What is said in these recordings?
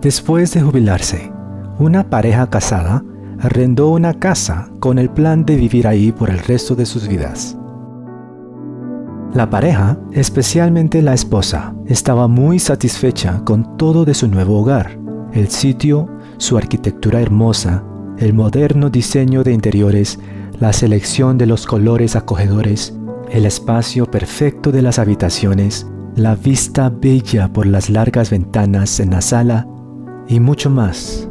Después de jubilarse, una pareja casada arrendó una casa con el plan de vivir ahí por el resto de sus vidas. La pareja, especialmente la esposa, estaba muy satisfecha con todo de su nuevo hogar, el sitio, su arquitectura hermosa, el moderno diseño de interiores, la selección de los colores acogedores, el espacio perfecto de las habitaciones, la vista bella por las largas ventanas en la sala y mucho más.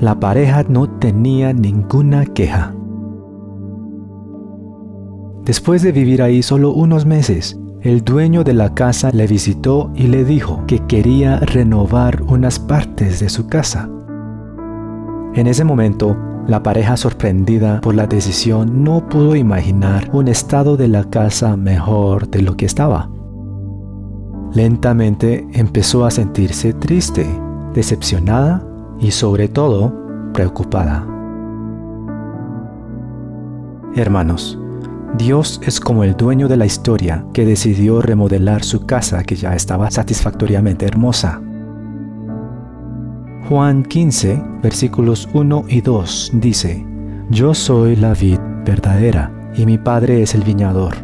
La pareja no tenía ninguna queja. Después de vivir ahí solo unos meses, el dueño de la casa le visitó y le dijo que quería renovar unas partes de su casa. En ese momento, la pareja sorprendida por la decisión no pudo imaginar un estado de la casa mejor de lo que estaba. Lentamente empezó a sentirse triste, decepcionada y sobre todo preocupada. Hermanos, Dios es como el dueño de la historia que decidió remodelar su casa que ya estaba satisfactoriamente hermosa. Juan 15, versículos 1 y 2 dice, Yo soy la vid verdadera y mi Padre es el viñador.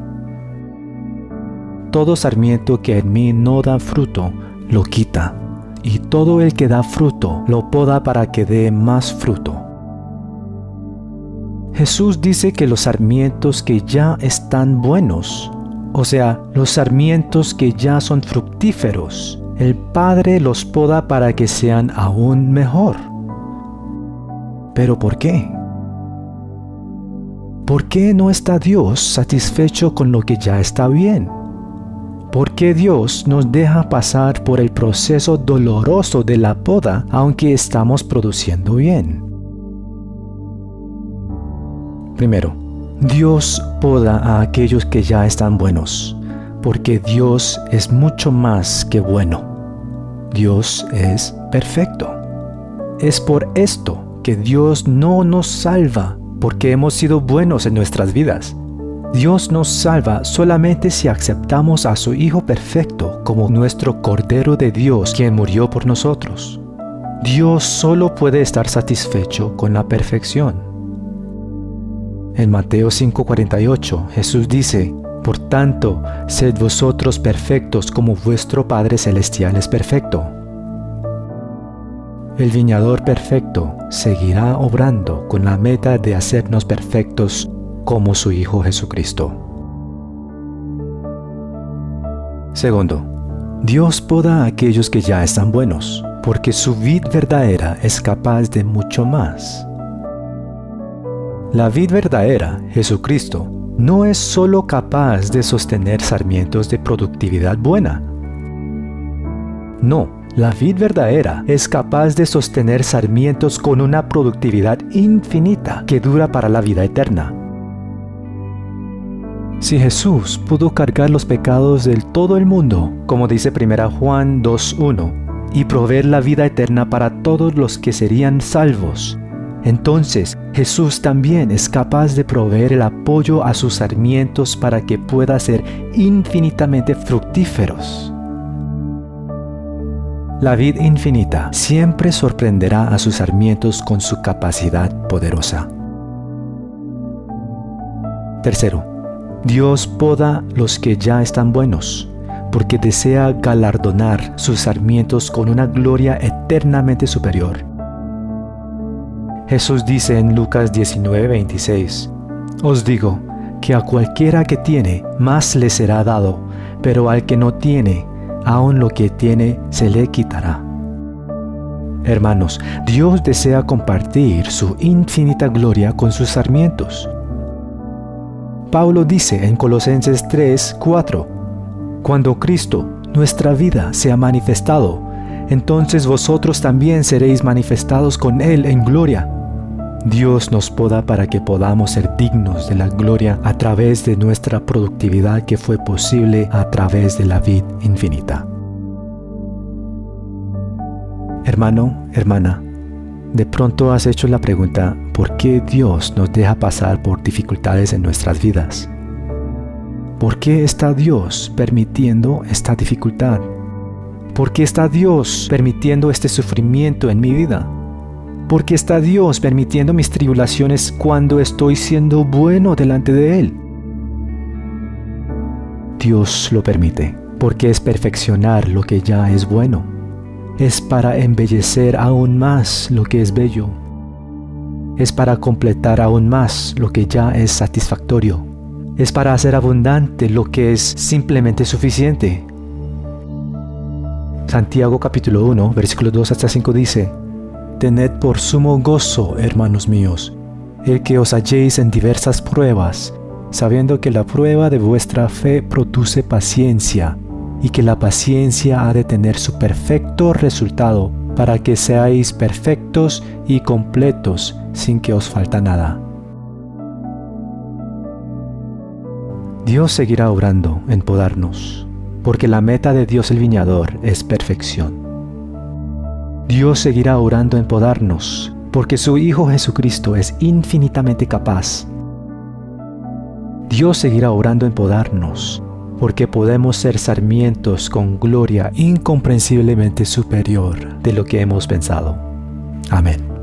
Todo sarmiento que en mí no da fruto, lo quita, y todo el que da fruto, lo poda para que dé más fruto. Jesús dice que los sarmientos que ya están buenos, o sea, los sarmientos que ya son fructíferos, el Padre los poda para que sean aún mejor. ¿Pero por qué? ¿Por qué no está Dios satisfecho con lo que ya está bien? ¿Por qué Dios nos deja pasar por el proceso doloroso de la poda aunque estamos produciendo bien? Primero, Dios poda a aquellos que ya están buenos, porque Dios es mucho más que bueno. Dios es perfecto. Es por esto que Dios no nos salva porque hemos sido buenos en nuestras vidas. Dios nos salva solamente si aceptamos a su Hijo perfecto como nuestro Cordero de Dios quien murió por nosotros. Dios solo puede estar satisfecho con la perfección. En Mateo 5:48 Jesús dice, Por tanto, sed vosotros perfectos como vuestro Padre Celestial es perfecto. El viñador perfecto seguirá obrando con la meta de hacernos perfectos como su Hijo Jesucristo. Segundo, Dios poda a aquellos que ya están buenos, porque su vid verdadera es capaz de mucho más. La vid verdadera, Jesucristo, no es sólo capaz de sostener sarmientos de productividad buena. No, la vid verdadera es capaz de sostener sarmientos con una productividad infinita que dura para la vida eterna. Si Jesús pudo cargar los pecados del todo el mundo, como dice 1 Juan 2.1, y proveer la vida eterna para todos los que serían salvos, entonces Jesús también es capaz de proveer el apoyo a sus sarmientos para que pueda ser infinitamente fructíferos. La vid infinita siempre sorprenderá a sus sarmientos con su capacidad poderosa. Tercero, Dios poda los que ya están buenos, porque desea galardonar sus sarmientos con una gloria eternamente superior. Jesús dice en Lucas 19:26, Os digo que a cualquiera que tiene, más le será dado, pero al que no tiene, aun lo que tiene se le quitará. Hermanos, Dios desea compartir su infinita gloria con sus sarmientos. Pablo dice en Colosenses 3, 4, Cuando Cristo, nuestra vida, sea manifestado, entonces vosotros también seréis manifestados con Él en gloria. Dios nos poda para que podamos ser dignos de la gloria a través de nuestra productividad que fue posible a través de la vid infinita. Hermano, hermana, de pronto has hecho la pregunta, ¿por qué Dios nos deja pasar por dificultades en nuestras vidas? ¿Por qué está Dios permitiendo esta dificultad? ¿Por qué está Dios permitiendo este sufrimiento en mi vida? ¿Por qué está Dios permitiendo mis tribulaciones cuando estoy siendo bueno delante de Él? Dios lo permite porque es perfeccionar lo que ya es bueno. Es para embellecer aún más lo que es bello. Es para completar aún más lo que ya es satisfactorio. Es para hacer abundante lo que es simplemente suficiente. Santiago capítulo 1, versículos 2 hasta 5 dice, Tened por sumo gozo, hermanos míos, el que os halléis en diversas pruebas, sabiendo que la prueba de vuestra fe produce paciencia, y que la paciencia ha de tener su perfecto resultado, para que seáis perfectos y completos sin que os falta nada. Dios seguirá obrando en podarnos, porque la meta de Dios el viñador es perfección. Dios seguirá orando en podarnos, porque su Hijo Jesucristo es infinitamente capaz. Dios seguirá orando en podarnos, porque podemos ser sarmientos con gloria incomprensiblemente superior de lo que hemos pensado. Amén.